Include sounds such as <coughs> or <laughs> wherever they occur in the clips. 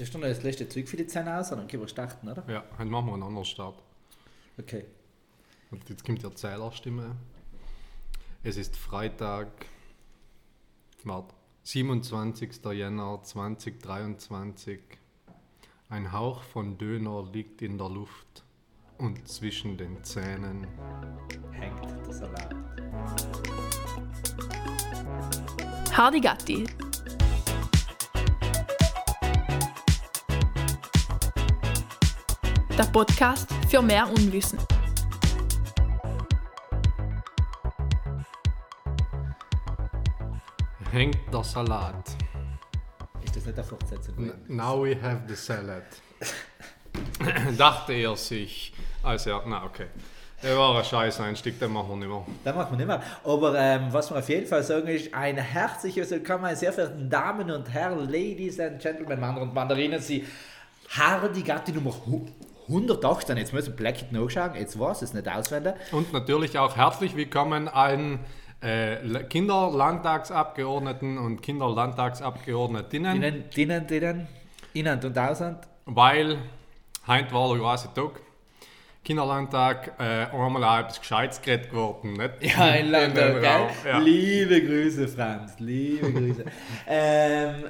Das ist doch noch das letzte Zeug für die Zähne aus, dann können wir starten, oder? Ja, heute machen wir einen anderen Start. Okay. Und jetzt kommt die Erzählerstimme. Es ist Freitag, warte, 27. Jänner 2023. Ein Hauch von Döner liegt in der Luft und zwischen den Zähnen Hängt der Salat. Hardy Gatti. Der Podcast für mehr Unwissen. hängt der Salat. Ist das nicht eine Fortsetzung? Now we have the salad. <coughs> Dachte er sich, als er, na okay. Der war ein scheiß Einstieg, den machen wir nicht mehr. Das macht man nicht mehr. Aber ähm, was wir auf jeden Fall sagen ist, ein herzliches Willkommen, meine sehr verehrten Damen und Herren, Ladies and Gentlemen, Mann und Mandarinen, Sie Hardy Gatti Nummer hu- 118. Jetzt müssen wir Blackett nachschauen, jetzt war es nicht auswendig. Und natürlich auch herzlich willkommen allen äh, Kinderlandtagsabgeordneten und Kinderlandtagsabgeordnetinnen, Innen, innen, innen, innen und außen. weil heute war der große Tag. Kinderlandtag, äh, einmal auch etwas Gescheites geredet geworden, nicht? <laughs> Ja, in gell? Raum, ja. Liebe Grüße, Franz, liebe Grüße. <laughs> ähm,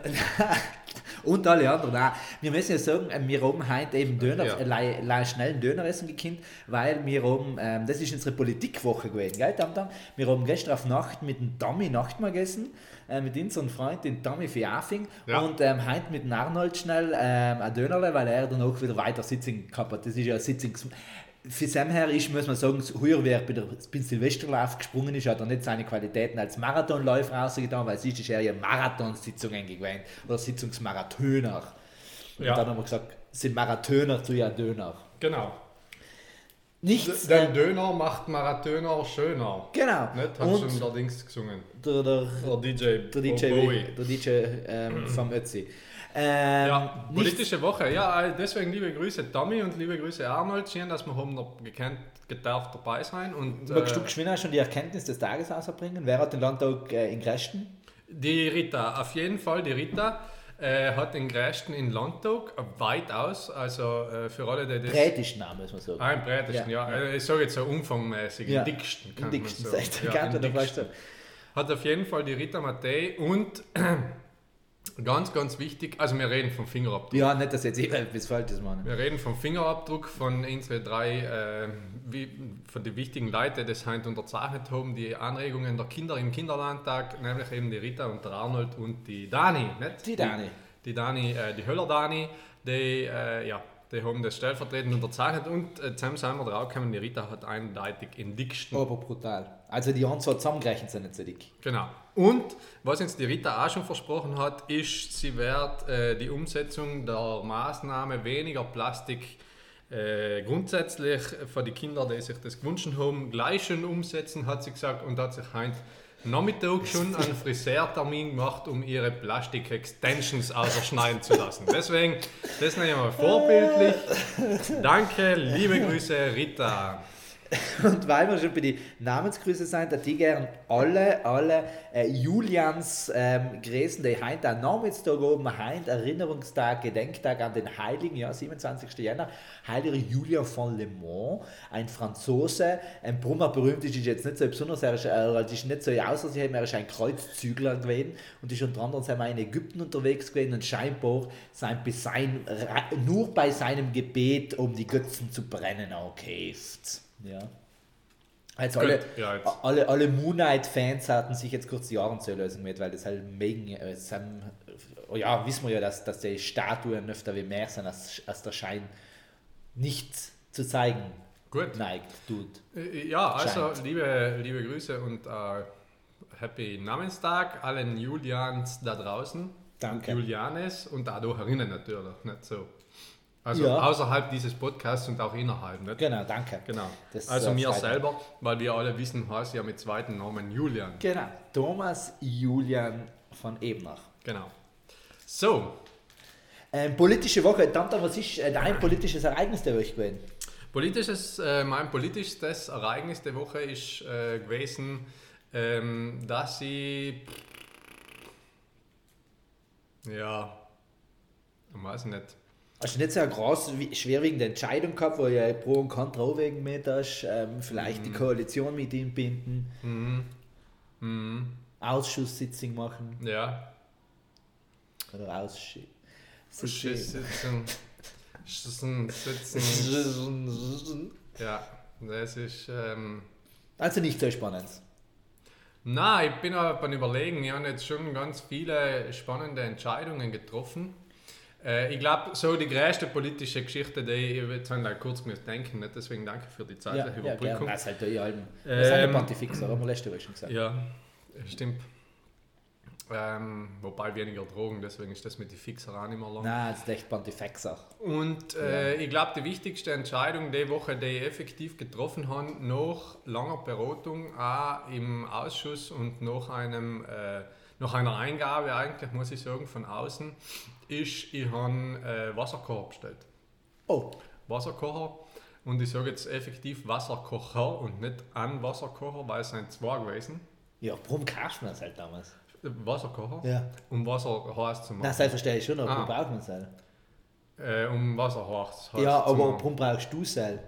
<laughs> und alle anderen auch. Wir müssen ja sagen, äh, wir haben heute eben Döner, Ja. äh, schnell einen Döner essen gekannt, weil wir haben, ähm, das ist unsere Politikwoche gewesen, gell, Tam Tam? Wir haben gestern auf Nacht mit dem Tommy Nachtmahl gegessen, äh, mit unserem Freund, den Tommy Fiafing, Ja. und ähm, heute mit dem Arnold schnell ähm, ein Dönerle, weil er dann auch wieder weiter Sitzung gehabt hat. Das ist ja ein Sitzungs... Für Sam her ist, muss man sagen, heuer wer bei der beim Silvesterlauf gesprungen ist, hat er nicht seine Qualitäten als Marathonläufer rausgetan, weil sonst ist er ja Marathonsitzungen gewesen oder Sitzungsmarathoner. Und Ja. dann haben wir gesagt, sind Marathoner zu ja Döner. Genau. Nichts. Der äh, Döner macht Marathoner schöner. genau. Nicht? Hat Und schon der Dings gesungen. der, der, Der DJ, der DJ, Bowie. der DJ ähm, vom Ötzi. Ähm, Ja, politische Woche. Ja, äh, deswegen liebe Grüße Tommy und liebe Grüße Arnold. Schön, dass wir haben noch gekannt, gedarf dabei sein. Und Magst du geschwind schon die Erkenntnis des Tages ausbringen? Wer hat den Landtag äh, in Gresten? die Rita, auf jeden Fall die Rita. Äh, hat den größten in Landtag, weitaus, also äh, für alle, die das... Brätischen Name, muss man sagen. Ah, im breitesten, ja. Ja, Äh, Ich sage jetzt so umfangmäßig, Ja. im dicksten. Im kann dicksten, man sagen. Ja, im dicksten. Hat auf jeden Fall die Rita Mattei und <clears throat> ganz, ganz wichtig, also wir reden vom Fingerabdruck. Ja, nicht, dass jetzt jeder etwas Falsches machen. Wir reden vom Fingerabdruck von unseren drei, äh, wie, von den wichtigen Leuten, die das heute unterzeichnet haben, die Anregungen der Kinder im Kinderlandtag, nämlich eben die Rita und der Arnold und die Dani. Nicht? Die Dani. Die, die Dani, äh, die Höller-Dani, die, äh, ja, die haben das stellvertretend unterzeichnet und äh, zusammen sind wir draufgekommen, die Rita hat eindeutig in dicksten Aber brutal. Also die Anzahl zusammengerechnet sind nicht so dick. Genau. Und was uns die Rita auch schon versprochen hat, ist, sie wird äh, die Umsetzung der Maßnahme weniger Plastik äh, grundsätzlich für die Kinder, die sich das gewünscht haben, gleich schon umsetzen, hat sie gesagt und hat sich heute Nachmittag schon einen Friseurtermin gemacht, um ihre Plastik-Extensions ausschneiden zu lassen. Deswegen, das nenne ich mal vorbildlich. Danke, liebe Grüße, Rita. <laughs> Und weil wir schon bei den Namensgrüßen sind, die gern alle, alle äh, Julians ähm, Gräsen, die heute am Namenstag oben, heute Erinnerungstag, Gedenktag an den Heiligen, ja, 27. Jänner, Heiliger Julian von Le Mans, ein Franzose, ein Brummer berühmt ist, ist jetzt nicht so besonders, er ist, äh, ist nicht so außer er ist ein Kreuzzügler gewesen und ist unter anderem wir in Ägypten unterwegs gewesen und scheinbar sein, sein, nur bei seinem Gebet, um die Götzen zu brennen, angekäft. Ja. Also alle, Gut, ja, jetzt. alle, alle Moon Knight-Fans hatten sich jetzt kurz die Jahrenzählösung mit, weil das halt mega, äh, sind, oh ja, wissen wir ja, dass, dass die Statuen öfter wie mehr sind, als, als der Schein nicht zu zeigen Gut. neigt, tut. Äh, Ja, also Scheint. liebe, liebe Grüße und äh, Happy Namenstag allen Julians da draußen. Danke. Und Julianes und auch da herinnen natürlich, nicht so. Also Ja. außerhalb dieses Podcasts und auch innerhalb, nicht? Genau, danke. Genau. Das, also äh, mir selber, weil wir alle wissen, heißt ja mit zweiten Namen Julian. Genau, Thomas Julian von Ebnach. Genau. So, Ähm, politische Woche, Tante, was ist äh, dein politisches Ereignis der Woche gewesen? politisches, äh, mein politischstes Ereignis der Woche ist äh, gewesen, ähm, dass ich ja Weiß ich nicht. Hast du nicht so eine groß, wie- schwerwiegende Entscheidung gehabt, wo ihr Pro und Contra abwägen mit hast? Ähm, vielleicht die Koalition mit ihm binden, Mhm. Mhm. Ausschusssitzung machen Ja. oder. Sitzen. <laughs> Sitzen. Ja, das ist. Ähm, Also nicht so spannend. Na, ich bin aber beim Überlegen. Ich habe jetzt schon ganz viele spannende Entscheidungen getroffen. Äh, ich glaube, so die größte politische Geschichte, die ich jetzt habe ich kurz denken, nicht? deswegen danke für die Ja, zeitliche ja, gerne. Überbrückung. Das ist halt die Alben. Das sind Ähm, ja Pontifex, aber haben wir letzte Woche schon gesagt. Ja, stimmt. Ähm, wobei weniger Drogen, deswegen ist das mit den Fixer auch nicht mehr lang. Nein, das ist echt Pontifex auch. Und äh, ich glaube, die wichtigste Entscheidung die Woche, die ich effektiv getroffen habe, nach langer Beratung, auch im Ausschuss und nach, einem, äh, nach einer Eingabe, eigentlich muss ich sagen, von außen, ist, ich habe äh, Wasserkocher bestellt. Oh, Wasserkocher. Und ich sage jetzt effektiv Wasserkocher und nicht an Wasserkocher, weil es sind zwei gewesen. ja, warum kaufst du das halt damals? Wasserkocher. Ja. Um Wasser heiß zu machen. das verstehe ich schon, aber Ah. warum braucht man es halt? Äh, um Wasser heiß, heiß Ja, zu aber machen. warum brauchst du es halt?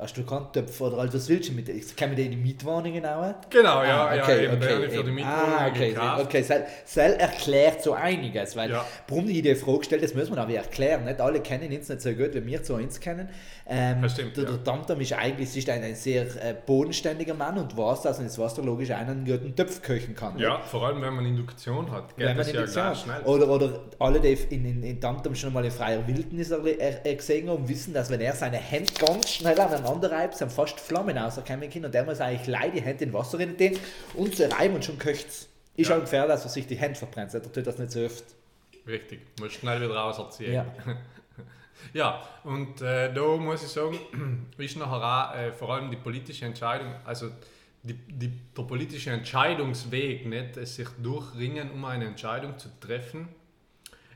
Hast du keinen Töpfer oder halt, was willst du mit dem? Kann man die in die Mietwohnungen auch? Genau, ja, Ah, ja, okay, eben, okay, den ich für die eben. Mietwohnung ah, okay, gekauft. okay. Sel, Sel erklärt so einiges, weil Ja. warum ich die Frage gestellt das muss man aber erklären. Nicht alle kennen ihn nicht so gut, wie wir zu uns kennen. Ähm, Das stimmt, der, ja. der Tamtam ist eigentlich ist ein, ein sehr äh, bodenständiger Mann und weiß, dass man das Wasser logisch einen guten Topf köchen kann. Ja, vor allem wenn man Induktion hat, geht Wenn man das ja nicht ganz schnell. Oder, oder alle, die in, in, in Tamtam schon mal in freier Wildnis er, er, er gesehen haben, wissen, dass wenn er seine Hände ganz schnell aneinander reibt, sind fast Flammen rauskommen können und der muss eigentlich leider die Hände in Wasser rein tun und so reiben und schon köcht's. Ist Ja. auch gefährlich, dass er sich die Hände verbrennt, er tut das nicht so oft. Richtig, muss schnell wieder rauserziehen. Ja. <laughs> Ja, und äh, da muss ich sagen, <clears throat> ist nachher auch äh, vor allem die politische Entscheidung, also die, die, der politische Entscheidungsweg, nicht, es sich durchringen, um eine Entscheidung zu treffen,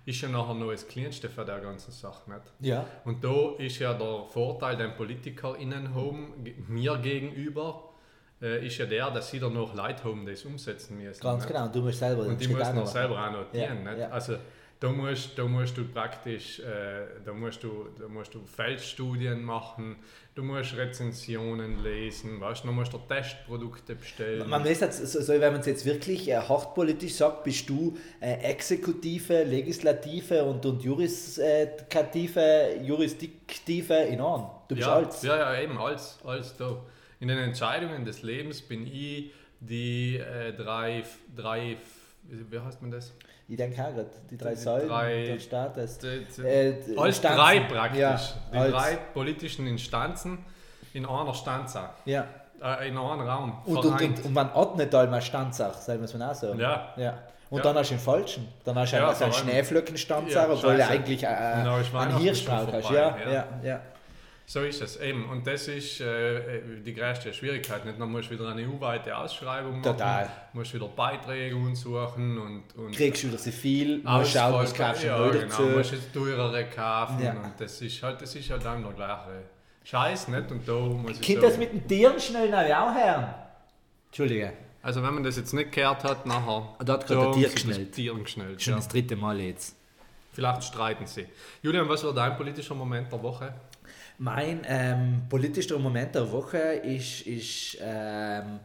ist ja nachher noch das Kleinste für der ganzen Sache. Nicht? Ja. Und da ist ja der Vorteil, den PolitikerInnen haben, mir gegenüber, äh, ist ja der, dass sie dann noch Leute haben, die es umsetzen müssen. Ganz nicht? genau, du musst selber Und die müssen auch noch selber auch notieren. Ja, nicht? ja. Also da musst, da musst du praktisch, äh, da musst du, da musst du Feldstudien machen, du musst Rezensionen lesen, weißt, du, dann musst du Testprodukte bestellen. Man muss jetzt, so, so, wenn man es jetzt wirklich äh, hart politisch sagt, bist du äh, Exekutive, Legislative und, und Juristikative, Jurisdiktive in einem. Du bist ja, alles. ja, ja, eben, alles, alles da. In den Entscheidungen des Lebens bin ich die äh, drei, drei, wie heißt man das? Ich denke auch gerade, die drei Die Säulen drei- der. Die, die, Äh, die alles Instanzen. drei praktisch. Ja, die drei politischen Instanzen in einer Stanza, Ja. äh, in einem Raum. Und, und, und, und man hat nicht einmal Standsach, soll man es auch sagen. Ja. ja. Und Ja. dann hast du den falschen. Dann hast du Ja, einen, so Ja, obwohl du eigentlich äh, einen schon hast. ja. ja, ja. So ist es eben. Und das ist äh, die größte Schwierigkeit. Nicht? Dann musst du wieder eine EU-weite Ausschreibung machen. Total. musst wieder Beiträge suchen und, und Kriegst du wieder so viel, musst schauen, was kaufst du ja, neu genau, dazu. musst jetzt teurere kaufen. Ja. Und das ist halt, das ist halt dann der gleiche Scheiß. Nicht? Und da muss ich Kind das mit den Tieren schnell noch auch hören? Entschuldige, Also wenn man das jetzt nicht gehört hat, nachher... Da hat gerade ein Tier geschnellt. Tier geschnellt. schon Ja. das dritte Mal jetzt. Vielleicht streiten sie. Julian, was war dein politischer Moment der Woche? Mein ähm, politischer Moment der Woche ist, ist ähm,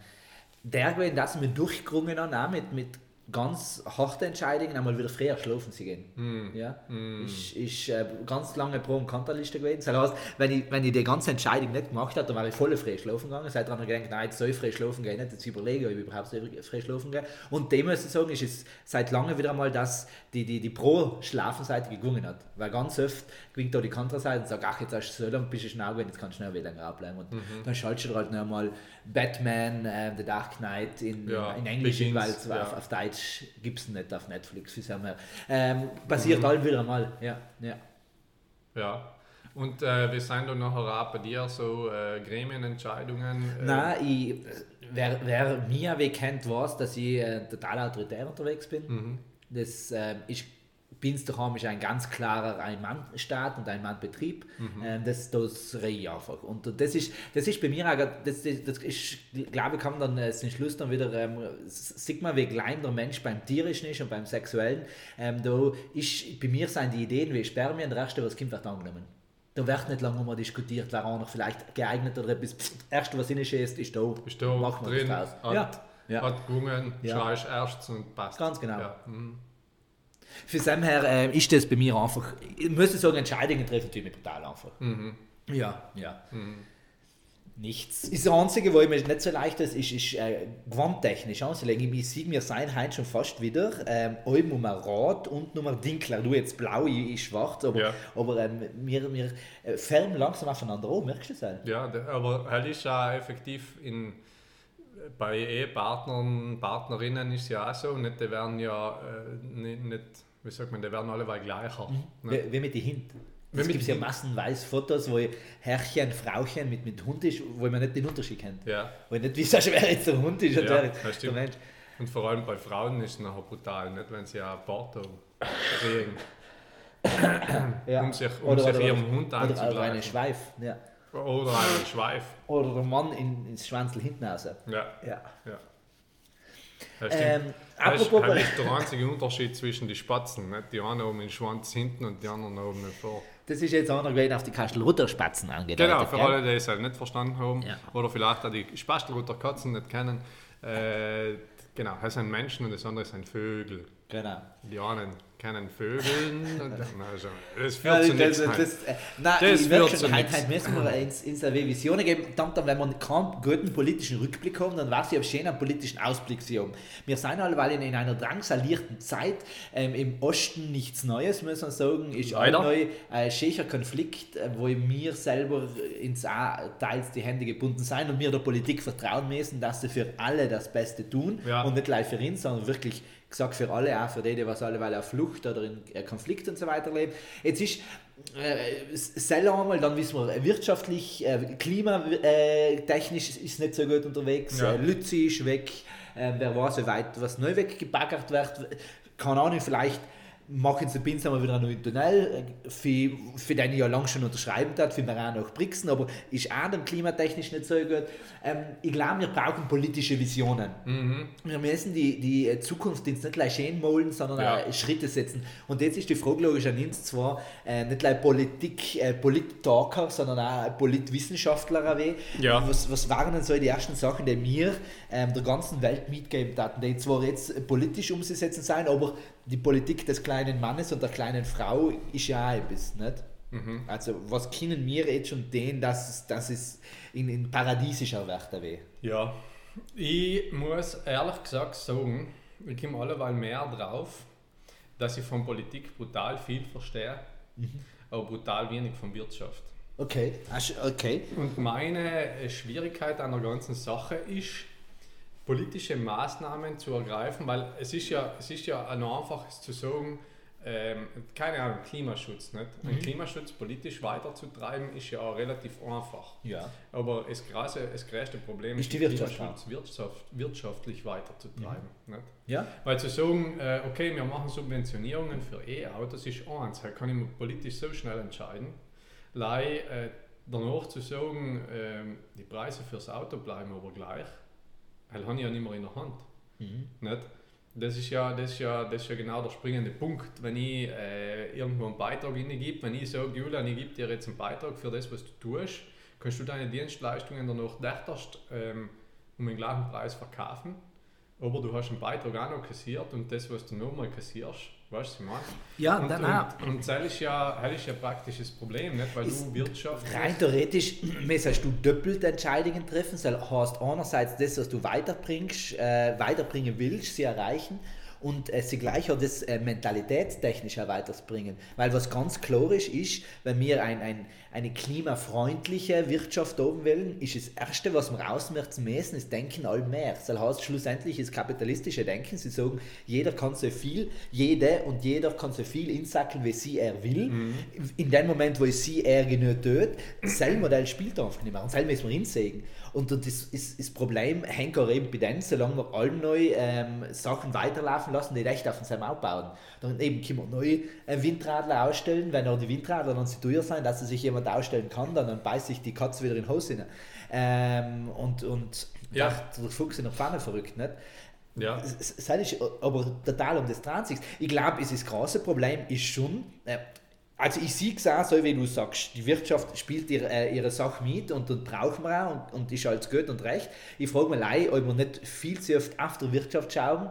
der gewesen, dass wir durchgerungen haben, mit, mit ganz harten Entscheidungen, einmal wieder früher schlafen zu gehen. Hm. Ja, ist, ist äh, ganz lange Pro- und Kontraliste gewesen. Das heißt, wenn ich, wenn ich die ganze Entscheidung nicht gemacht hätte, dann wäre ich voll früh schlafen gegangen. Seit dran gedacht, nein, jetzt soll ich früh schlafen gehen, nicht jetzt überlege, ob ich überhaupt früh schlafen gehe. Und dem muss ich sagen, ist es seit lange wieder einmal, dass die, die, die Pro-Schlafenseite gewonnen hat. Weil ganz oft gewinnt da die Kontraseite und sagt, ach, jetzt hast du so lange, bist du schnell gewesen, jetzt kannst du schnell wieder länger bleiben. Und dann schaltest du halt noch einmal Batman, äh, The Dark Knight in, Ja, in Englisch, weil es ja. auf, auf Deutsch gibt es nicht auf Netflix. wie sagen wir. Ähm, passiert halt wieder mal. Ja, ja. Ja. Und äh, wir sind da nachher auch bei dir so äh, Gremienentscheidungen. Äh, Nein, ich, wer, wer mir wie kennt, weiß, dass ich äh, total autoritär unterwegs bin. Mhm. Das ähm, ist daheim ist ein ganz klarer Ein-Mann-Staat und Ein-Mann-Betrieb. Ähm, das das rede ich einfach. Und das ist, das ist bei mir auch, das, das, das ist, glaube ich, kann man dann äh, zum Schluss dann wieder, ähm, sieht man, wie klein der Mensch beim Tierischen ist und beim Sexuellen. Ähm, da ist, bei mir sind die Ideen wie Spermien, der erste, was kommt, wird angenommen. Da wird nicht lange mal diskutiert, wer auch noch vielleicht geeignet oder etwas. Das erste, was reinschießt, ist da. Bist du Machen wir drin, das hat. Ja. hat gewungen, Ja. schreist erst und passt. Ganz genau. Ja. mhm. Für dem her äh, ist das bei mir einfach, ich muss sagen, Entscheidungen treffen tue ich brutal einfach. Ja, ja. Nichts. Das Einzige, wo ich mir nicht so leicht ist, ist, ist äh, gewandtechnisch anzulegen. Ich sehe mir sein heute schon fast wieder. Ähm, um ein Rad und Nummer Dinkler. Du jetzt blau, ich, ich schwarz, aber, Ja. aber ähm, wir, wir äh, färben langsam aufeinander an, merkst du das? halt? Ja, aber halt ist ja effektiv in, bei Ehepartnern, Partnerinnen ist ja auch so, nicht, die werden ja äh, nicht, nicht, wie sagt man, die werden alle gleicher. Ne? Wie, mit den Hinten. Wie Es gibt ja massenweise Fotos, wo Herrchen, Frauchen mit, mit Hund ist, wo man nicht den Unterschied kennt. Ja. Wo ich nicht weiß, <laughs> wer jetzt der Hund ist und Ja, wer jetzt der. Mensch. Und vor allem bei Frauen ist es nachher brutal, nicht wenn sie ein Porto kriegen, Ja. um sich, um sich ihrem Hund Oder, oder eine anzugleichen. Schweif. Ja. Oder einen Schweif. Oder der Mann in, ins Schwanzel hinten raus. Ja, Ja. ja. Das Ähm, ist, der einzige Unterschied zwischen den Spatzen. Nicht? Die einen oben den Schwanz hinten und die anderen oben vor. Das ist jetzt auch noch gewesen auf die Kastelrutterspatzen angedeutet. Genau, für gell? alle, die es halt nicht verstanden haben Ja. oder vielleicht auch die Spastelroter Katzen nicht kennen. Äh, genau, das sind Menschen und das andere sind Vögel. Genau. Die einen kennen Vögeln und also, das führt zu nichts. das, halt. das, äh, nein, Das heute, nichts. heute müssen wir ins, ins AW Visionen geben. Dann, dann, wenn wir keinen guten politischen Rückblick haben, dann weiß ich, ob schön einen politischen Ausblick sie haben. Wir sind alleweil in, in einer drangsalierten Zeit. Ähm, Im Osten nichts Neues, muss man sagen. Ist Leider. ein schächer Konflikt, äh, wo mir selber ins A teils die Hände gebunden sein und mir der Politik vertrauen müssen, dass sie für alle das Beste tun Ja. und nicht gleich für ihn, sondern wirklich gesagt für alle, auch für die, die was alleweil auf Flucht oder in äh, Konflikt und so weiter leben. Jetzt ist äh, selber einmal, dann wissen wir, wirtschaftlich, äh, klimatechnisch äh, ist es nicht so gut unterwegs, Ja. Lützi ist weg, äh, wer weiß, wie weit was neu weggebaggert wird, keine Ahnung, vielleicht machen sie Pins einmal wieder einen neuen Tunnel, für, für den ich ja lange schon unterschreiben hat, für mir auch nach Brixen, aber ist auch dann klimatechnisch nicht so gut. Ähm, ich glaube, wir brauchen politische Visionen. Wir müssen die, die Zukunft jetzt nicht gleich schön malen, sondern Ja. auch Schritte setzen. Und jetzt ist die Frage logisch an uns zwar äh, nicht gleich Politik, äh, Polit-Talker, sondern auch Politwissenschaftler. Ja. Was, was waren denn so die ersten Sachen, die wir ähm, der ganzen Welt mitgeben hatten, die zwar jetzt politisch umzusetzen sein, aber die Politik des kleinen Mannes und der kleinen Frau ist ja auch etwas, nicht? Mhm. Also was können wir jetzt schon den, dass es, dass es in, in paradiesischer Werte weh? Ja, ich muss ehrlich gesagt sagen, ich komme alleweil mehr drauf, dass ich von Politik brutal viel verstehe, aber brutal wenig von Wirtschaft. Okay, okay. Und meine Schwierigkeit an der ganzen Sache ist, politische Maßnahmen zu ergreifen, weil es ist ja, es ist ja ein einfaches zu sagen, ähm, keine Ahnung, Klimaschutz. Nicht? Mhm. Ein Klimaschutz politisch weiterzutreiben ist ja relativ einfach. Ja. Aber das, große, das größte Problem Ist die Wirtschaft Klimaschutz wirtschaft, wirtschaftlich weiterzutreiben. Nicht? Ja? Weil zu sagen, äh, okay, wir machen Subventionierungen für E-Autos ist eins, da kann ich mir politisch so schnell entscheiden. Lei, äh, danach zu sagen, ähm, die Preise fürs Auto bleiben aber gleich, das habe ich ja nicht mehr in der Hand. Nicht? Das ist, ja, das, ist ja, das ist ja genau der springende Punkt. Wenn ich äh, irgendwo einen Beitrag gebe, wenn ich sage, Julian, ich gebe dir jetzt einen Beitrag für das, was du tust, kannst du deine Dienstleistungen danach dachterst, ähm, um den gleichen Preis verkaufen. Aber du hast einen Beitrag auch noch kassiert und das, was du nochmal kassierst, weißt du, was ich meine? Ja, und, dann auch. und, und das ist ja, das ist ja praktisch das Problem, nicht? weil Ist du Wirtschaft Rein theoretisch <clears throat> müsstest du doppelt Entscheidungen treffen. Das heißt, einerseits das, was du weiterbringst, äh, weiterbringen willst, sie erreichen und äh, sie gleich auch das äh, mentalitätstechnisch weiterbringen. Weil was ganz klar ist, ist, wenn wir ein, ein, eine klimafreundliche Wirtschaft haben wollen, ist das Erste, was wir ausmerzen müssen, ist Denken all mehr. Das heißt, schlussendlich ist kapitalistische Denken, sie sagen, jeder kann so viel, jede und jeder kann so viel insackeln, wie sie er will. In dem Moment, wo es sie er genug tut, das Modell spielt einfach nicht mehr. Und das müssen wir hinsehen. Und das, ist, das Problem hängt auch eben bei denen, solange wir allem neu ähm, Sachen weiterlaufen lassen, die echt auf seinem aufbauen. Dann eben können wir neue äh, Windradler ausstellen, wenn auch die Windradler dann so teuer sein, dass sich jemand ausstellen kann, dann, dann beißt sich die Katze wieder in den Hose. Ähm, und und Ja. ja. der Fuchs in der Pfanne verrückt, nicht? Ja. Es ist aber total um das dran sich. Ich glaube, es ist das große Problem ist schon, äh, also ich sehe es auch so, wie du sagst, die Wirtschaft spielt ihre, äh, ihre Sache mit und dann brauchen wir auch und, und ist alles gut und recht. Ich frage mich leid, ob wir nicht viel zu oft auf der Wirtschaft schauen,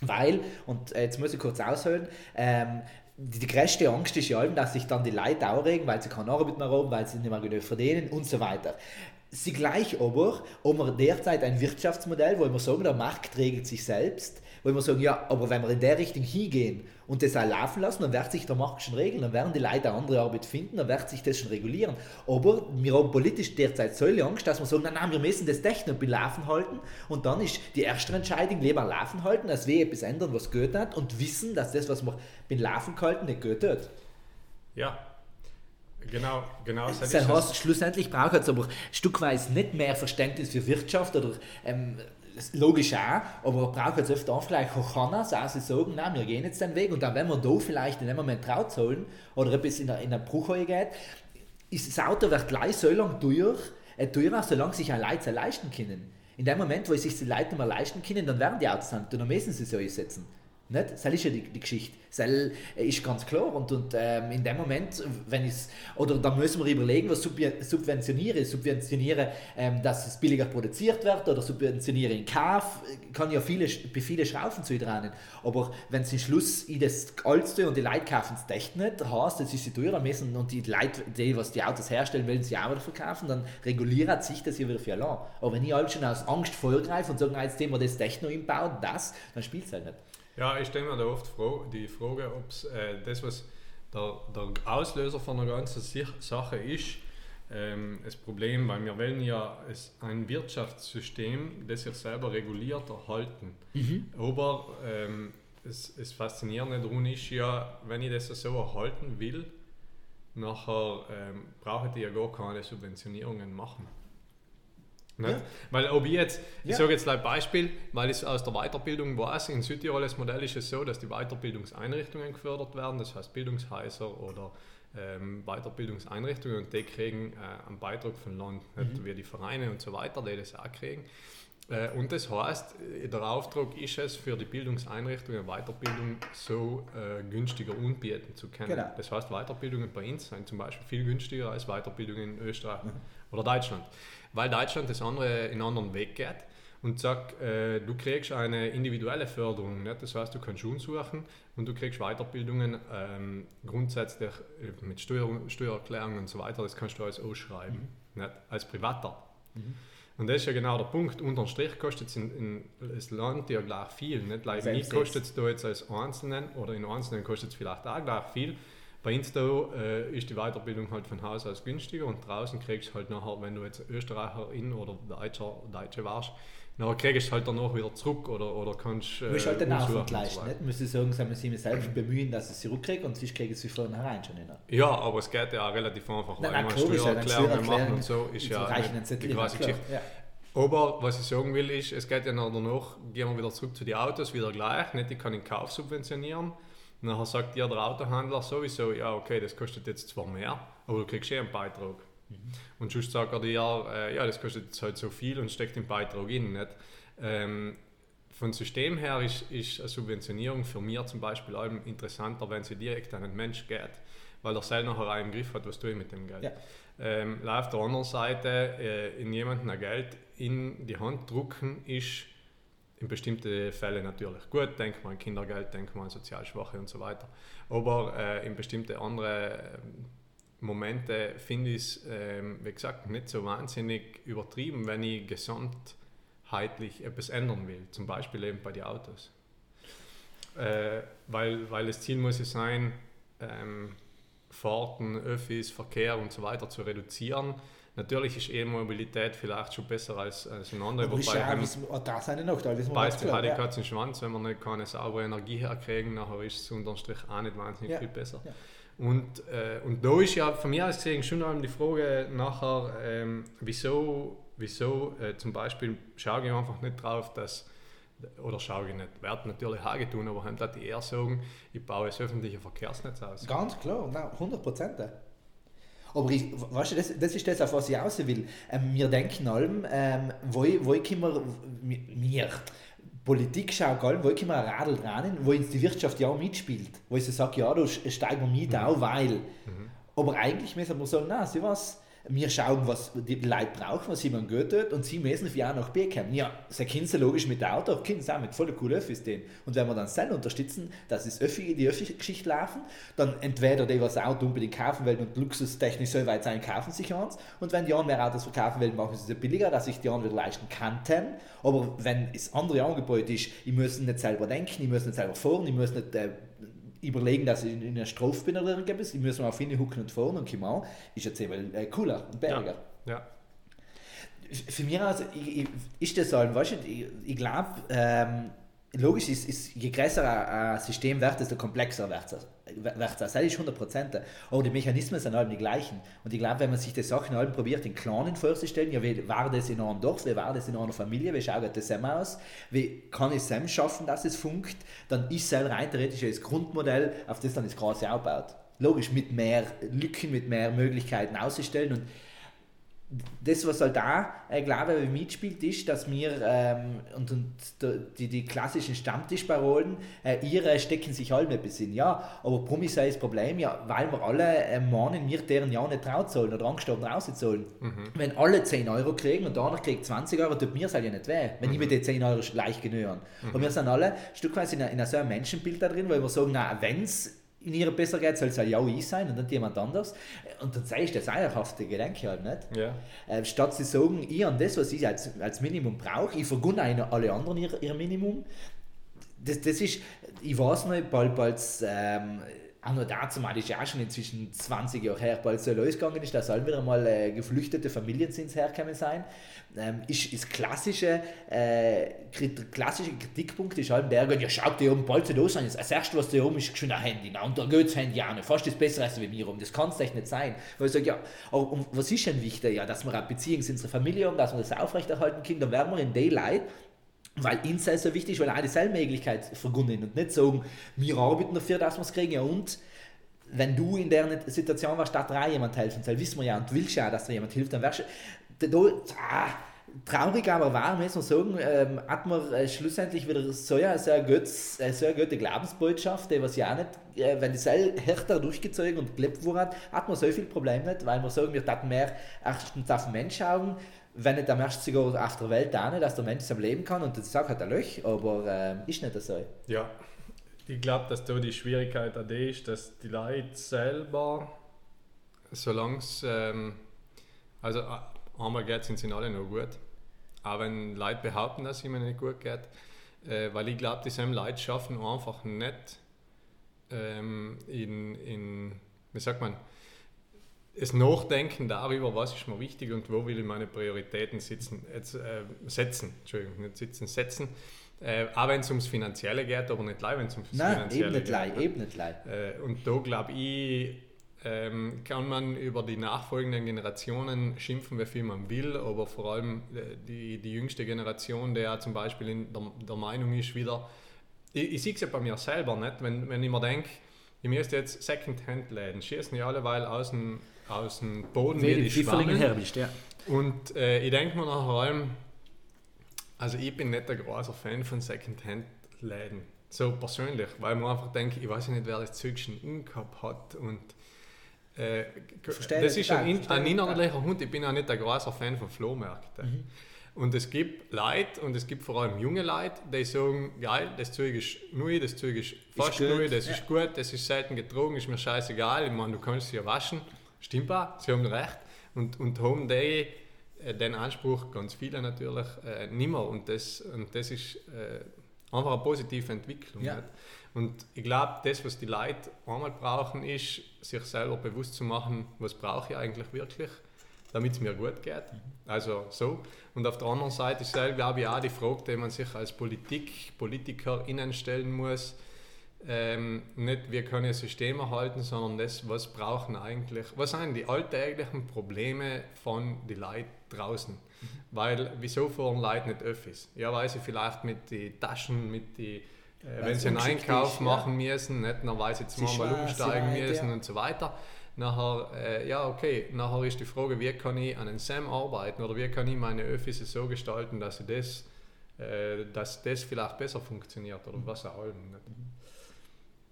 weil, und äh, jetzt muss ich kurz ausholen, ähm, die, größte Angst ist ja allem, dass sich dann die Leute aufregen, weil sie keine Arbeit mehr haben, weil sie nicht mehr genug verdienen und so weiter. Sie gleich aber, haben wir derzeit ein Wirtschaftsmodell, wo wir sagen, der Markt regelt sich selbst, wo wir sagen, ja, aber wenn wir in der Richtung hingehen und das auch laufen lassen, dann wird sich der Markt schon regeln, dann werden die Leute eine andere Arbeit finden, dann wird sich das schon regulieren. Aber wir haben politisch derzeit so eine Angst, dass wir sagen, nein, nein, wir müssen das Techno bei Laufen halten und dann ist die erste Entscheidung, lieber Laufen halten, als wir etwas ändern, was gut hat und wissen, dass das, was wir beim Laufen gehalten, nicht gut hat. Ja. Genau, genau. Das heißt, schlussendlich braucht es aber stückweise nicht mehr Verständnis für Wirtschaft oder ähm, logisch auch, aber braucht jetzt öfter auch vielleicht auch keiner, so sie sagen, nein, wir gehen jetzt den Weg und dann, wenn wir da vielleicht in dem Moment traut sollen oder etwas in der, in der Bruch geht, ist das Auto wird gleich so lange teuer, äh, teurer, solange sich ein Leute leisten können. In dem Moment, wo sich die Leute nicht mehr leisten können, dann werden die Autos dann, dann müssen sie so einsetzen. Nicht? Das ist ja die, die Geschichte. Das ist ganz klar. Und, und ähm, in dem Moment, wenn ich oder da müssen wir überlegen, was subven- subventioniere. Subventioniere, ähm, dass es billiger produziert wird oder subventioniere in Kauf, kann ja viele, bei viele Schrauben zu dran. Aber wenn es im Schluss ich das alles tue und die Leute kaufen es echt nicht, heißt, das ist sie teurer müssen und die Leute, die was die Autos herstellen, wollen sie auch wieder verkaufen, dann reguliert sich das ja wieder für allein. Aber wenn ich halt schon aus Angst vorgreife und sage, "Ah, jetzt nehmen wir das Techno inbauen, das, dann spielt es halt nicht. Ja, ich stelle mir da oft die Frage, ob äh, das, was der, der Auslöser von der ganzen Sache ist, ähm, das Problem, weil wir wollen ja es, ein Wirtschaftssystem, das sich selber reguliert, erhalten. Aber ähm, das, das Faszinierende daran ist ja, wenn ich das so erhalten will, nachher ähm, brauche ich ja gar keine Subventionierungen machen. Nicht? Ja. Weil ob ich jetzt, ich Ja. sage jetzt ein Beispiel, weil ich es aus der Weiterbildung weiß, in Südtirol das Modell ist es so, dass die Weiterbildungseinrichtungen gefördert werden, das heißt Bildungshäuser oder ähm, Weiterbildungseinrichtungen und die kriegen äh, einen Beitrag vom Land, nicht? wie die Vereine und so weiter, die das auch kriegen. Äh, und das heißt, äh, der Auftrag ist es, für die Bildungseinrichtungen Weiterbildung so äh, günstiger anbieten zu können. Genau. Das heißt, Weiterbildungen bei uns sind zum Beispiel viel günstiger als Weiterbildungen in Österreich oder Deutschland. Weil Deutschland das andere in einen anderen Weg geht und sagt, äh, du kriegst eine individuelle Förderung. Nicht? Das heißt, du kannst Schulen suchen und du kriegst Weiterbildungen ähm, grundsätzlich äh, mit Steuer, Steuererklärungen und so weiter. Das kannst du alles ausschreiben, nicht? als Privater. Und das ist ja genau der Punkt. Unterm Strich kostet es in, in das Land ja gleich viel. Nicht? Like, nicht kostet es da jetzt als Einzelnen oder in Einzelnen kostet es vielleicht auch gleich viel. Bei da äh, ist die Weiterbildung halt von Haus aus günstiger und draußen kriegst du halt nachher, wenn du jetzt Österreicherin oder Deutscher, Deutsche warst, nachher kriegst du halt danach wieder zurück oder, oder kannst. Du musst halt den Aufwand leisten. Nicht? Du musst sagen, sie müssen sich selbst bemühen, dass sie es zurückkriegen und sonst kriegen sie von vornherein schon nicht. Ja, aber es geht ja auch relativ einfach, Nein, weil nein, man ja, Steuererklärungen machen und so, ist ja die klar. Geschichte. Ja. Aber was ich sagen will, ist, es geht ja danach, gehen wir wieder zurück zu den Autos, wieder gleich. Nicht, ich kann den Kauf subventionieren. Nachher sagt dir der Autohändler sowieso, ja, okay, das kostet jetzt zwar mehr, aber du kriegst eh einen Beitrag. Und sonst sagt er dir, äh, ja, das kostet jetzt halt so viel und steckt den Beitrag in. Nicht? Ähm, von System her ist, ist eine Subventionierung für mich zum Beispiel allem interessanter, wenn sie direkt an den Mensch geht, weil er selber nachher auch im Griff hat, was tue ich mit dem Geld. Ja. Ähm, auf der anderen Seite, äh, in jemanden ein Geld in die Hand drucken, ist in bestimmten Fällen natürlich gut. Denk mal an Kindergeld, denk mal an sozial Schwache und so weiter. Aber äh, in bestimmte andere ähm, Momente finde ich es, ähm, wie gesagt, nicht so wahnsinnig übertrieben, wenn ich gesamtheitlich etwas ändern will. Zum Beispiel eben bei den Autos. Äh, weil, weil das Ziel muss ja sein, ähm, Fahrten, Öffis, Verkehr und so weiter zu reduzieren. Natürlich ist E-Mobilität vielleicht schon besser als, als eine andere, Aber ist wobei ja auch, wenn- wissen wir- auch da seine Nachteile, wissen wir beißt die Ja. Katze Schwanz, wenn wir nicht keine saubere Energie herkriegen, nachher ist es unterm Strich auch nicht wahnsinnig Ja. viel besser. Ja. Und, äh, und da ist ja von mir aus gesehen schon die Frage nachher, ähm, wieso, wieso äh, zum Beispiel schaue ich einfach nicht drauf, dass oder schaue ich nicht, werde natürlich auch tun, aber haben die eher sagen, ich baue das öffentliche Verkehrsnetz aus. Ganz klar, nein, 100 Prozent. Aber ich, weißt du, das, das ist das, auf was ich raus will. Ähm, wir denken allem, ähm, wo, wo können wir, wir Politik schaut allem, wo können wir ein Radl dran, wo uns die Wirtschaft ja auch mitspielt. Wo sie sagt, ja, da steigen wir mit, mhm. auch weil. Mhm. Aber eigentlich müssen wir sagen, nein, sie was, wir schauen, was die Leute brauchen, was jemand gut tut und sie müssen für A nach B kommen. Ja, sie können sie logisch mit dem Auto, können sie auch mit voller cool Öffis stehen. Und wenn wir dann selber unterstützen, dass es Öffi, die Öffi-Geschichte laufen, dann entweder die, was das Auto unbedingt kaufen wollen und luxustechnisch so weit sein, kaufen sich eins. Und wenn die anderen mehr Autos verkaufen wollen, machen sie es billiger, dass sich die anderen leisten könnten. Aber wenn es andere Angebot ist, ich muss nicht selber denken, ich muss nicht selber fahren, ich muss nicht äh, überlegen, dass ich in einer Strophe bin oder irgendwas, ich muss mal auf ihn hucken und fahren und kommen ist jetzt eben äh, cooler und berger. Ja. ja. Für mich also, ich, ich, ist das so, weißt du, ich, ich glaube, ähm, logisch ist, ist, je größer ein System wird, desto komplexer wird es. Das ist 100 Prozent. Aber die Mechanismen sind alle die gleichen. Und ich glaube, wenn man sich die Sachen alle probiert, in Kleinen vorzustellen, ja, wie war das in einem Dorf, wie war das in einer Familie, wie schaut das Sam aus, wie kann ich Sam schaffen, dass es funkt, dann ist es rein theoretisch das Grundmodell, auf das dann das Ganze aufbaut. Logisch, mit mehr Lücken, mit mehr Möglichkeiten auszustellen. Und das, was halt da, äh, glaube ich, mitspielt, ist, dass wir ähm, und, und die, die klassischen Stammtischparolen, äh, ihre stecken sich alle nicht besinnen. Ja, aber Brummi sei das Problem, ja, weil wir alle äh, meinen, wir deren ja nicht traut sollen oder Angst haben, raus sollen. Mhm. Wenn alle 10 Euro kriegen und der andere kriegt 20 Euro, tut mir es halt ja nicht weh, wenn mhm. ich mir die 10 Euro leicht genühren. Mhm. Und wir sind alle ein Stück weit in, in so einem Menschenbild da drin, weil wir sagen, na, wenn es in ihrer besser geht, soll es ja auch ich sein und nicht jemand anders. Und dann zeige ich das eierhafte Gedanke halt nicht. Ja. Äh, statt zu sagen, ich an das, was ich als, als Minimum brauche, ich vergunne alle anderen ihr, ihr Minimum. Das, das ist, ich weiß nicht, bald, bald ähm, auch noch dazu mal, das ist ja auch schon inzwischen 20 Jahre her, bald so losgegangen ist, da sollen wieder mal äh, geflüchtete Familien sind herkommen sein, ähm, ist, ist klassische, äh, klassische Kritikpunkt ist halt der, ja schaut dir um, bald so los sein, das erste, was da oben ist, schon ein Handy, na, und da das Handy nicht, fast das besser als wie mir rum, das kann es echt nicht sein. Weil ich sage, ja, aber um, was ist denn wichtig? Ja, dass wir eine Beziehung zu unserer Familie haben, dass wir das aufrechterhalten können, dann werden wir in Daylight weil uns ist so wichtig, weil auch dieselbe Möglichkeit verbunden und nicht sagen, wir arbeiten dafür, dass wir es kriegen. Ja, und wenn du in der Situation warst, da drei jemand helfen soll, wissen wir ja und willst ja, dass dir jemand hilft, dann wärst du da, ah, traurig, aber wahr, muss man sagen, ähm, hat man äh, schlussendlich wieder so eine sehr, gut, äh, sehr gute Glaubensbotschaft, die was ja auch nicht, äh, wenn die Seil härter durchgezogen und gelebt wurde, hat man so viel Problem nicht, weil wir sagen, wir hatten mehr erstens auf den Mensch schauen, wenn nicht am ersten sogar auf der Welt auch nicht, dass der Mensch am Leben kann und das sagt halt ein Löch, aber äh, ist nicht so. Ja, ich glaube, dass da die Schwierigkeit an der ist, dass die Leute selber, solange ähm, also einmal geht, sind sie alle noch gut. Auch wenn Leute behaupten, dass es ihnen nicht gut geht, äh, weil ich glaube, diese Leute schaffen einfach nicht ähm, in, in, wie sagt man, das Nachdenken darüber, was ist mir wichtig und wo will ich meine Prioritäten sitzen, jetzt, äh, setzen, Entschuldigung, nicht sitzen, setzen. Äh, auch wenn es ums Finanzielle geht, aber nicht wenn es ums Nein, Finanzielle eben nicht geht. Leid, eben nicht leid. Äh, und da glaube ich, ähm, kann man über die nachfolgenden Generationen schimpfen, wie viel man will, aber vor allem äh, die, die jüngste Generation, der zum Beispiel in der, der Meinung ist, wieder, ich, ich sehe es ja bei mir selber nicht, wenn, wenn ich mir denke, ich müsste jetzt Secondhand-Läden schießen, ja alleweil aus dem aus dem Boden wie die Schwammen. Herbst, ja. Und äh, ich denke mir nach allem, also ich bin nicht ein großer Fan von Secondhand-Läden. So persönlich, weil man einfach denkt, ich weiß nicht, wer das Zeug schon in gehabt hat und äh, das ist ein, ein innerlicher Hund. Ich bin auch nicht ein großer Fan von Flohmärkten. Mhm. Und es gibt Leute, und es gibt vor allem junge Leute, die sagen, geil, das Zeug ist neu, das Zeug ist fast neu, das ja. ist gut, das ist selten getrogen, ist mir scheißegal. Ich meine, du kannst es ja waschen. Stimmt auch, sie haben recht. Und, und haben die, äh, den Anspruch, ganz viele natürlich, äh, nicht mehr. Und das, und das ist äh, einfach eine positive Entwicklung. Ja. Und ich glaube, das, was die Leute einmal brauchen, ist, sich selber bewusst zu machen, was brauche ich eigentlich wirklich, damit es mir gut geht. Mhm. Also so. Und auf der anderen Seite ist, glaube ich, auch die Frage, die man sich als Politik, PolitikerInnen stellen muss, ähm, nicht wir können ein System erhalten, sondern das, was brauchen eigentlich, was sind die alltäglichen Probleme von den Leuten draußen. Weil, wieso fahren Leute nicht Öffis? Ja, weil sie vielleicht mit den Taschen, mit die, äh, wenn sie einen Einkauf ist, machen müssen, nicht, dann weil sie zweimal umsteigen weit, müssen ja. und so weiter. Nachher, äh, ja, okay, nachher ist die Frage, wie kann ich an einem SAM arbeiten oder wie kann ich meine Öffis so gestalten, dass, das, äh, dass das vielleicht besser funktioniert oder was auch immer.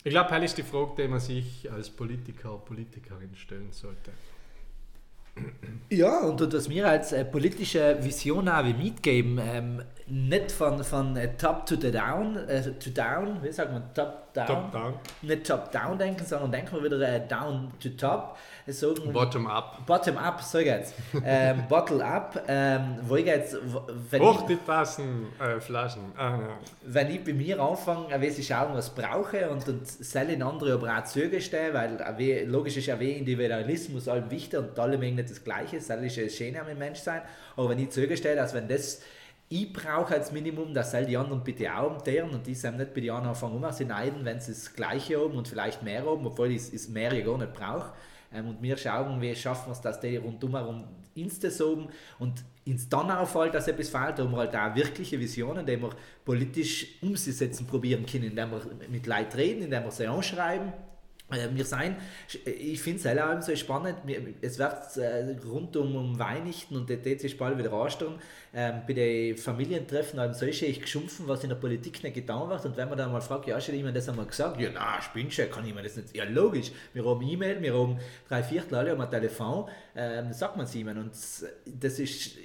Ich glaube, das ist die Frage, die man sich als Politiker, Politikerin stellen sollte. Ja, und, was wir als äh, politische Vision auch mitgeben, ähm, nicht von, von äh, top to the down, äh, to down, wie sagt man, top down, Top-down. nicht top down denken, sondern denken wir wieder äh, down to top, äh, sagen, Bottom-up. bottom up, so geht's, ähm, bottle up, ähm, wo ich jetzt, wenn Hoch ich, die Tassen, äh, Flaschen. Ah, ja. wenn ich bei mir anfange, wie ich schauen, was ich brauche und, und soll in andere aber auch zugestehen, weil logisch ist ja wie Individualismus allem wichtig und alle mögen nicht das Gleiche, das ist ja das Schöne am Menschsein, aber wenn ich zugestehe, dass wenn das ich brauche als Minimum, dass soll die anderen bitte auch umteeren und die sind nicht bei den anderen anfangen um zu neiden, wenn sie das Gleiche haben und vielleicht mehr haben, obwohl ich es mehr ja gar nicht brauche. Ähm, und wir schauen, wie schaffen wir es, dass die rundum herum ins das oben und ins dann auffällt, dass etwas fehlt, da haben wir halt auch wirkliche Visionen, die wir politisch umzusetzen probieren können, indem wir mit Leuten reden, indem wir sie anschreiben. Äh, Wir sein, ich finde es selber so spannend, es wird äh, rund um, Weihnachten und der DC bald wieder anstehen, ähm, bei den Familientreffen haben solche ich geschumpfen, was in der Politik nicht getan wird. Und wenn man dann mal fragt, ja, schon jemand das einmal gesagt, ja, na, spinnst du, kann mir das nicht, ja, logisch, wir haben E-Mail, wir haben drei Viertel, alle haben ein Telefon, ähm, sagt man es ihnen. Und das ist,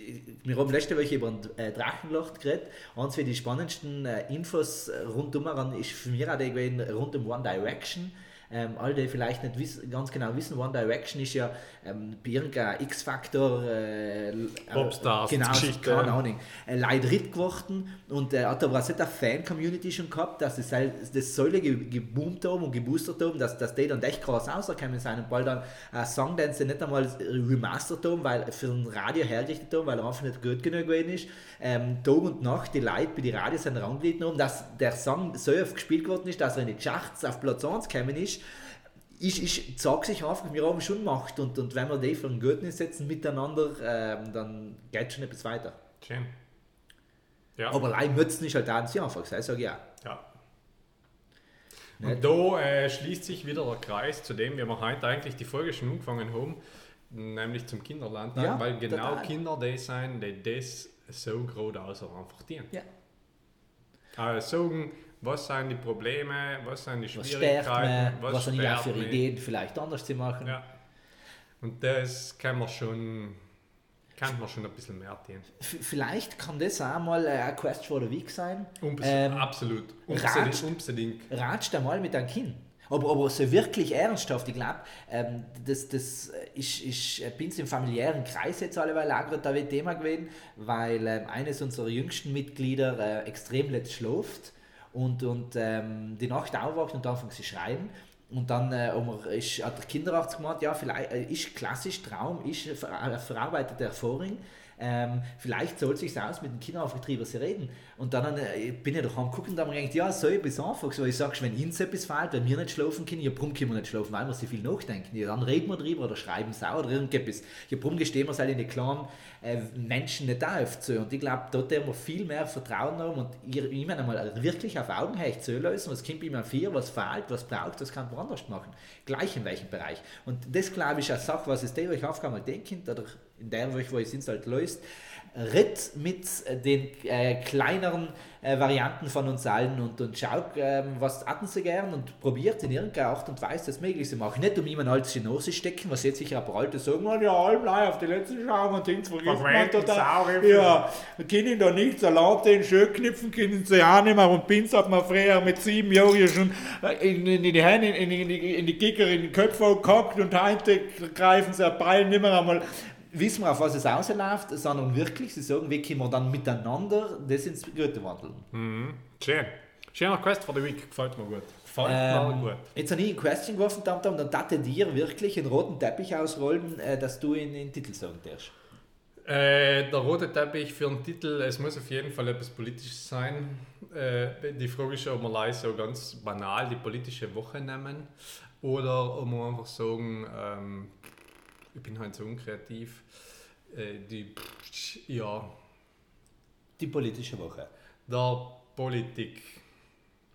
wir haben letzte Woche über ein äh, Drachenloch geredet, eins für die spannendsten äh, Infos rundum ist für mich auch der gewesen, rund um One Direction, ähm, alle, die vielleicht nicht wissen, ganz genau wissen, One Direction ist ja ähm, bei irgendeinem X-Factor äh, Popstars, genau, Geschichte. keine Ahnung, äh, dritt geworden. Und äh, hat aber auch eine Fan-Community schon gehabt, dass das, das Säule ge geboomt haben und geboostert haben, dass, dass die dann echt krass rausgekommen sind und bald dann ein Song, den sie nicht einmal remastert haben, weil für ein Radio hergerichtet haben, weil er einfach nicht gut genug gewesen ist, ähm, Tag und Nacht die Leute bei den Radios sind herangelegt haben, dass der Song so oft gespielt worden ist, dass er in die Charts auf Platz 1 gekommen ist, ich, ich sage sich einfach, wir haben schon Macht und, und wenn wir die für einen Guten setzen miteinander, ähm, dann geht schon etwas weiter. Schön. Ja. Aber allein Mützen ist halt auch nicht einfach, das sage ich auch. ja. Nicht? Und da äh, schließt sich wieder der Kreis zu dem, wie wir heute eigentlich die Folge schon angefangen haben, nämlich zum Kinderlandtag, Ja, weil genau total. Kinder die sein, die das so groß außer einfach dienen. Ja. Also was sind die Probleme, was sind die Was Schwierigkeiten, stärkt man, was, sind die auch für mich. Ideen vielleicht anders zu machen. Ja. Und das kann man schon, kann man schon ein bisschen mehr tun. Vielleicht kann das auch mal äh, ein Quest for the Week sein. Unbes Ähm, absolut. Unbedingt. unbedingt. Ratsch da mal mit deinem Kind. Aber, aber so wirklich ernsthaft, ich glaube, ähm, das, das ist, ist bisschen im familiären Kreis jetzt alleweil auch gerade ein Thema gewesen, weil ähm, eines unserer jüngsten Mitglieder äh, extrem letzt schläft und, und ähm, die Nacht aufwacht und anfängt zu schreien. Und dann äh, ist, hat der Kinderarzt gemeint, ja, vielleicht äh, ist klassisch Traum, ist eine ver- eine verarbeitete Erfahrung. Ähm, vielleicht soll sich aus mit dem Kinderaufgetrieben sie reden. Und dann äh, bin ich doch am gucken, da habe ich gedacht, ja, so etwas einfach. So, ich sage, wenn ihnen etwas fehlt, wenn wir nicht schlafen können, ja, warum können wir nicht schlafen, weil wir so viel nachdenken. Ja, dann reden wir drüber oder schreiben es auch oder irgendetwas. Ja, warum gestehen wir es halt in die kleinen äh, Menschen nicht auf zu. Und ich glaube, dort haben wir viel mehr Vertrauen haben und ihr immer einmal wirklich auf Augenhöhe zu lösen, was kommt immer vier, was fehlt, was braucht, das kann man anders machen. Gleich in welchem Bereich. Und das, glaube ich, ist eine Sache, was es der euch Aufgabe mal denken, oder in der Woche, wo es halt löst, ritt mit äh, den äh, kleineren äh, Varianten von uns allen und, und schaut, ähm, was hatten sie gern und probiert in irgendeiner Art und Weise das möglich zu machen. Nicht um jemand alles in die Nase stecken, was jetzt sicher ein paar Alte sagen, "Oh, ja, allblei auf die letzten schauen und Dings vergisst man total. Ja, können da nicht Salat in schön knipfen, können sie auch nicht mehr und Pins hat man früher mit sieben Jahren schon in, in, die Hände, in, in, die- in die Kicker, in die Köpfe gehackt und heute greifen sie ein Beil nicht mehr einmal wissen wir, auf was es rausläuft, sondern wirklich, sie sagen, wie können wir dann miteinander das ins Gute wandeln. Mhm. Schön. Schöner Quest for the Week, gefällt mir gut. Gefällt Ähm, mir gut. jetzt habe ich ein Question geworfen, Tam Tam, dann dachte dir wirklich einen roten Teppich ausrollen, äh, dass du in den Titel sagen darfst. Äh, der rote Teppich für einen Titel, es muss auf jeden Fall etwas Politisches sein. Äh, die Frage ist, ob wir leise so ganz banal die politische Woche nehmen oder ob wir einfach sagen, ähm, ich bin halt so unkreativ. äh, die, ja, Die politische Woche. der Politik.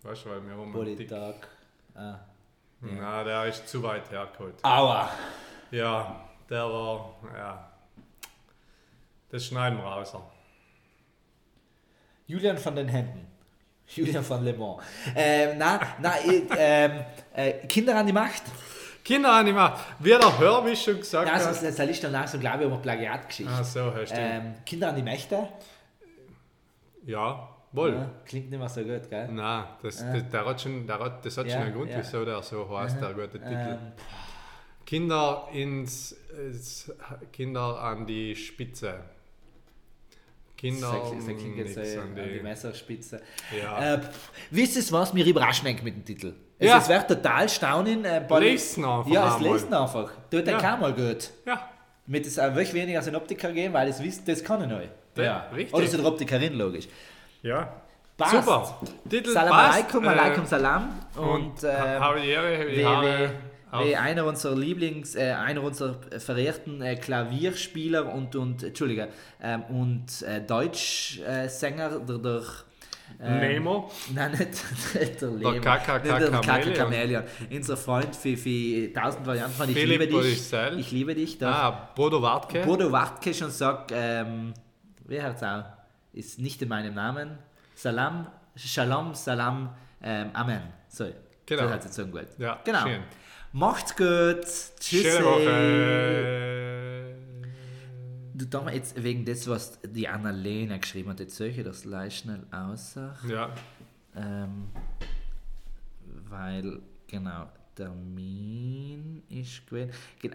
Weißt du, weil wir Tick- Polittag. Ah. Na, der ist zu weit hergeholt. Aua! Ja, der war, ja. Das schneiden wir raus. Julian von den Händen. Julian von Le Mans. Ähm, na, na, ähm, äh, Kinder an die Macht. Kinderanima, wie der schon gesagt Ja, hat. sonst ist der Liste so, glaube ich, um eine Plagiatgeschichte. Ah, so, hast du. Ähm, Kinder an die Mächte. ja, wohl. Ja, klingt nicht mehr so gut, gell? Nein, das, das, der hat schon, der hat, das hat Ja, schon einen Grund, ja. wieso der so heißt, der gute Titel. Ähm, Kinder ins, ins Kinder an die Spitze. Kinder das das klingt jetzt nix äh, an an die die, Messerspitze. ja. Äh, wisst ihr was? Mir überrascht mich mit dem Titel. Es, Ja. es wird total staunen. Äh, Lesen einfach Ja, es lesen einfach. Tut ja. Ja. kein mal gut. ja, Mit es auch wirklich weniger Synoptiker gehen, weil es wisst, das kann ich neu. Ja, richtig. Oder so der Optikerin, logisch. ja. Passt. Super. Titel Salam passt. alaikum, äh, alaikum salam. Und, Und äh, habe die Ehre, die wie einer unserer Lieblings, äh, einer unserer verehrten äh, Klavierspieler und, und Entschuldige, ähm, und äh, Deutschsänger, der, der ähm, Nemo. Nein, nicht, <laughs> nicht der Nicht der KKK Chameleon. Chameleon. Unser Freund für, für tausend Varianten von Ich Philipp liebe dich. Borisel. Ich liebe dich. Der Ah, Bodo Wartke. Bodo Wartke schon sagt, ähm, wie heißt auch, ist nicht in meinem Namen. Salam, Shalom, Salam, ähm, Amen. So, Genau. das hat sie sagen gut. Ja, genau. schön. Macht's gut. Tschüss. Schöne Woche. Du darfst jetzt wegen des, was die Annalena geschrieben hat, jetzt solche das gleich schnell aussah. Ja, Ähm, weil, genau, Termin ist gewesen.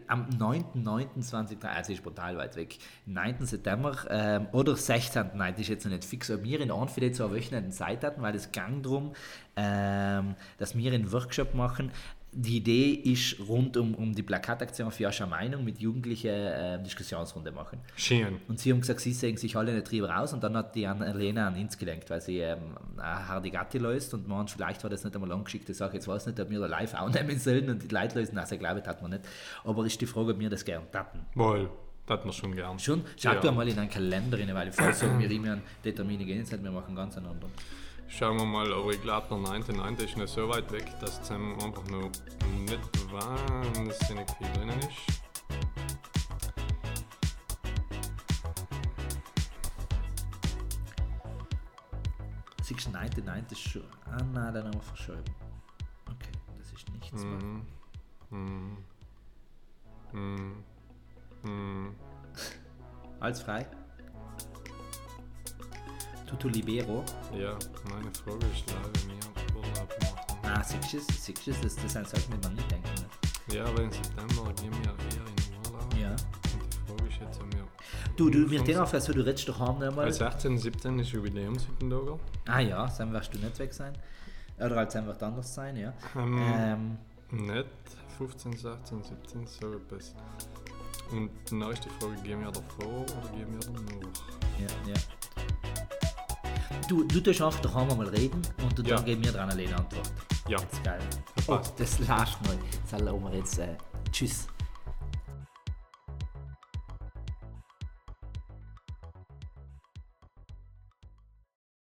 Am 9.9.2023, also ist brutal weit weg. 9. September ähm, oder 16. Nein, das ist jetzt noch nicht fix. Aber wir in Anfide zwei Wochenenden Zeit hatten, weil es ging darum, ähm, dass wir einen Workshop machen. Die Idee ist rund um, um die Plakataktion für Jascha Meinung mit Jugendlichen äh, Diskussionsrunde machen. schön. Und sie haben gesagt, sie sehen sich alle nicht drüber aus. Und dann hat die Annalena an ins gelenkt, weil sie ähm, eine harte Gatti löst. Und man, vielleicht war das nicht einmal angeschickt. Ich sage, jetzt weiß nicht, ob wir da live auch nehmen sollen und die Leute lösen. Also, ich glaube, das hat man nicht. Aber ist die Frage, ob wir das gerne taten. Wohl, das hat man schon gern. Schon, schau Ja. du einmal in einen Kalender rein, weil ich vorher sagen, wir immer die Termine gehen nicht, wir machen ganz einen anderen. Schauen wir mal, aber ich glaube, der 9.9. ist nicht so weit weg, dass es einfach noch nicht wahnsinnig viel drinnen ist. Siehst du, 9. 9. ist schon. Ah, nein, dann haben wir verschoben. Okay, das ist nichts. Mhm. Mhm. Mhm. Mhm. Alles frei. Tutu Libero. Ja, meine Frage ist leider mir Urlaub machen. Ah, siehst du, es? das, das die man nicht denken muss. Ja, aber im September gehen wir eher in den Urlaub. Ja. Und die Frage ist jetzt, ob wir. Du, du, wir den auf, also du redest doch haben einmal. Als 16, 17 ist Jubiläumsüttendoger. Ah ja, dann wirst du nicht weg sein. Oder halt wird anders sein, ja. Ähm, Ähm, Nicht 15, 16, 17, so etwas. Und dann ist die Frage, gehen wir davor oder gehen wir danach? ja, ja. Du, du tust einfach daheim mal reden und dann Ja. geben wir dran eine Antwort. Ja, Das ist geil. Das Oh, passt. das mal. Das lassen wir jetzt. Äh, tschüss.